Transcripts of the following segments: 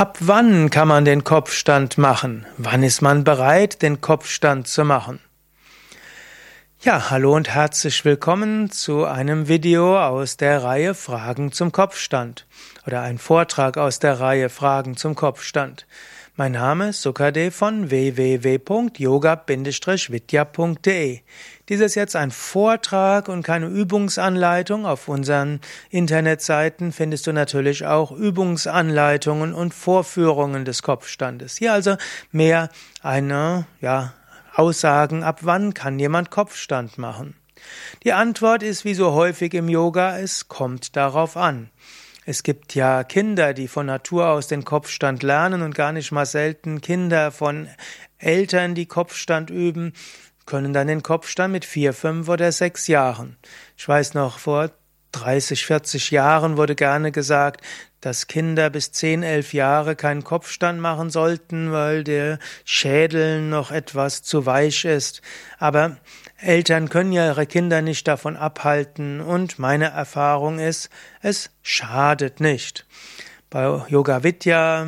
Ab wann kann man den Kopfstand machen? Wann ist man bereit, den Kopfstand zu machen? Ja, hallo und herzlich willkommen zu einem Video aus der Reihe Fragen zum Kopfstand oder ein Vortrag aus der Reihe Fragen zum Kopfstand. Mein Name ist Sukade von www.yoga-vidya.de. Dies ist jetzt ein Vortrag und keine Übungsanleitung. Auf unseren Internetseiten findest du natürlich auch Übungsanleitungen und Vorführungen des Kopfstandes. Hier also mehr eine, ja, Aussagen, ab wann kann jemand Kopfstand machen? Die Antwort ist wie so häufig im Yoga, es kommt darauf an. Es gibt ja Kinder, die von Natur aus den Kopfstand lernen und gar nicht mal selten Kinder von Eltern, die Kopfstand üben, können dann den Kopfstand mit vier, fünf oder sechs Jahren. Ich weiß noch, vor 30, 40 Jahren wurde gerne gesagt, dass Kinder bis 10, 11 Jahre keinen Kopfstand machen sollten, weil der Schädel noch etwas zu weich ist. Aber Eltern können ja ihre Kinder nicht davon abhalten und meine Erfahrung ist, es schadet nicht. Bei Yoga Vidya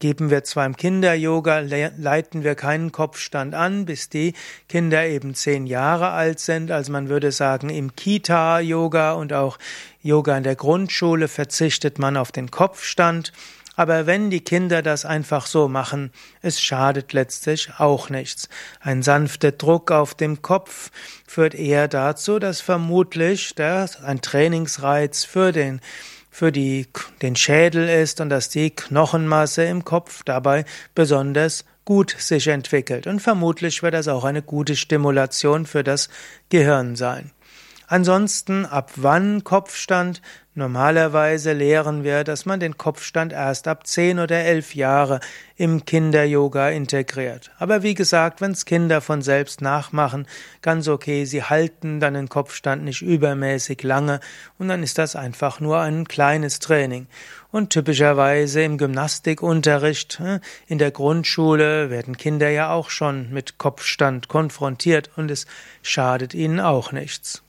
geben wir zwar im Kinder-Yoga, leiten wir keinen Kopfstand an, bis die Kinder eben zehn Jahre alt sind. Also man würde sagen, im Kita-Yoga und auch Yoga in der Grundschule verzichtet man auf den Kopfstand. Aber wenn die Kinder das einfach so machen, es schadet letztlich auch nichts. Ein sanfter Druck auf dem Kopf führt eher dazu, dass vermutlich das ein Trainingsreiz für den für die, den Schädel ist und dass die Knochenmasse im Kopf dabei besonders gut sich entwickelt. Und vermutlich wird das auch eine gute Stimulation für das Gehirn sein. Ansonsten, ab wann Kopfstand? Normalerweise lehren wir, dass man den Kopfstand erst ab 10 oder 11 Jahre im Kinder-Yoga integriert. Aber wie gesagt, wenn's Kinder von selbst nachmachen, ganz okay, sie halten dann den Kopfstand nicht übermäßig lange und dann ist das einfach nur ein kleines Training. Und typischerweise im Gymnastikunterricht, hm, in der Grundschule werden Kinder ja auch schon mit Kopfstand konfrontiert und es schadet ihnen auch nichts.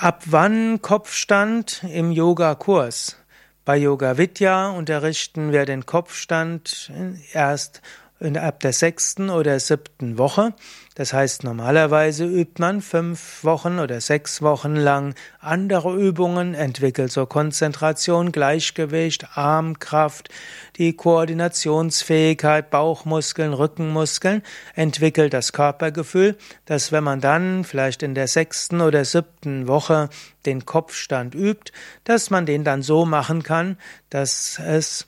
Ab wann Kopfstand im Yogakurs? Bei Yoga Vidya unterrichten wir den Kopfstand erst ab der sechsten oder siebten Woche. Das heißt, normalerweise übt man fünf Wochen oder sechs Wochen lang andere Übungen, entwickelt so Konzentration, Gleichgewicht, Armkraft, die Koordinationsfähigkeit, Bauchmuskeln, Rückenmuskeln, entwickelt das Körpergefühl, dass wenn man dann vielleicht in der sechsten oder siebten Woche den Kopfstand übt, dass man den dann so machen kann, dass es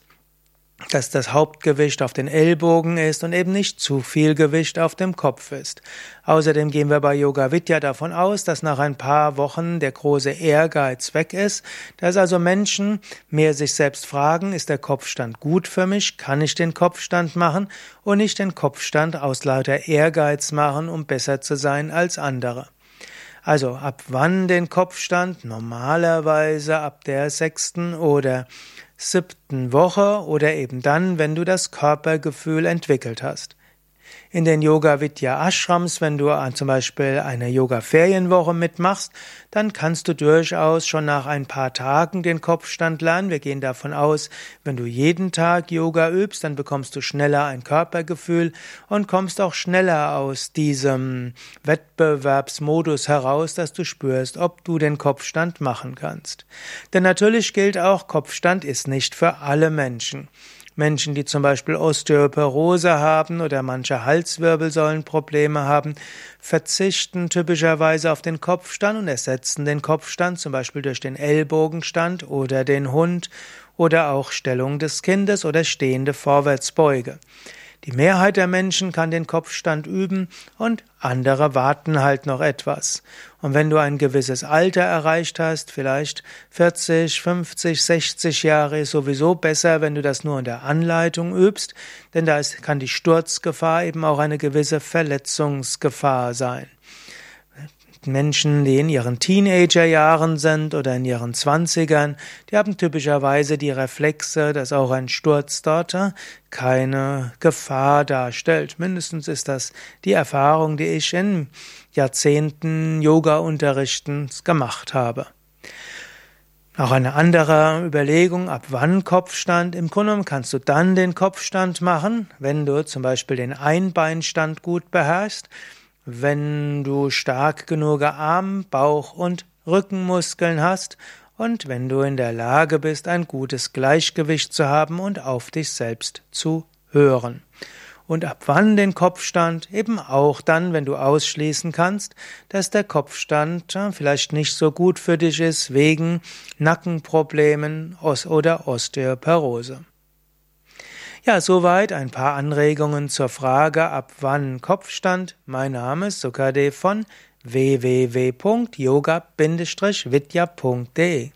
dass das Hauptgewicht auf den Ellbogen ist und eben nicht zu viel Gewicht auf dem Kopf ist. Außerdem gehen wir bei Yoga Vidya davon aus, dass nach ein paar Wochen der große Ehrgeiz weg ist, dass also Menschen mehr sich selbst fragen, ist der Kopfstand gut für mich, kann ich den Kopfstand machen und nicht den Kopfstand aus lauter Ehrgeiz machen, um besser zu sein als andere. Also ab wann den Kopfstand? Normalerweise ab der sechsten oder siebten Woche oder eben dann, wenn du das Körpergefühl entwickelt hast. In den Yoga Vidya Ashrams, wenn du zum Beispiel eine Yoga Ferienwoche mitmachst, dann kannst du durchaus schon nach ein paar Tagen den Kopfstand lernen. Wir gehen davon aus, wenn du jeden Tag Yoga übst, dann bekommst du schneller ein Körpergefühl und kommst auch schneller aus diesem Wettbewerbsmodus heraus, dass du spürst, ob du den Kopfstand machen kannst. Denn natürlich gilt auch, Kopfstand ist nicht für alle Menschen. Menschen, die zum Beispiel Osteoporose haben oder manche Halswirbelsäulenprobleme haben, verzichten typischerweise auf den Kopfstand und ersetzen den Kopfstand zum Beispiel durch den Ellbogenstand oder den Hund oder auch Stellung des Kindes oder stehende Vorwärtsbeuge. Die Mehrheit der Menschen kann den Kopfstand üben und andere warten halt noch etwas. Und wenn du ein gewisses Alter erreicht hast, vielleicht 40, 50, 60 Jahre, ist sowieso besser, wenn du das nur in der Anleitung übst, denn da ist, kann die Sturzgefahr eben auch eine gewisse Verletzungsgefahr sein. Menschen, die in ihren Teenagerjahren sind oder in ihren Zwanzigern, die haben typischerweise die Reflexe, dass auch ein Sturz dort keine Gefahr darstellt. Mindestens ist das die Erfahrung, die ich in Jahrzehnten Yoga-Unterrichten gemacht habe. Auch eine andere Überlegung, ab wann Kopfstand? Im Grunde kannst du dann den Kopfstand machen, wenn du zum Beispiel den Einbeinstand gut beherrschst, wenn du stark genug Arm-, Bauch- und Rückenmuskeln hast und wenn du in der Lage bist, ein gutes Gleichgewicht zu haben und auf dich selbst zu hören und ab wann den Kopfstand, eben auch dann, wenn du ausschließen kannst, dass der Kopfstand vielleicht nicht so gut für dich ist wegen Nackenproblemen oder Osteoporose. Ja, soweit ein paar Anregungen zur Frage, ab wann Kopfstand. Mein Name ist Sukade von www.yoga-vidya.de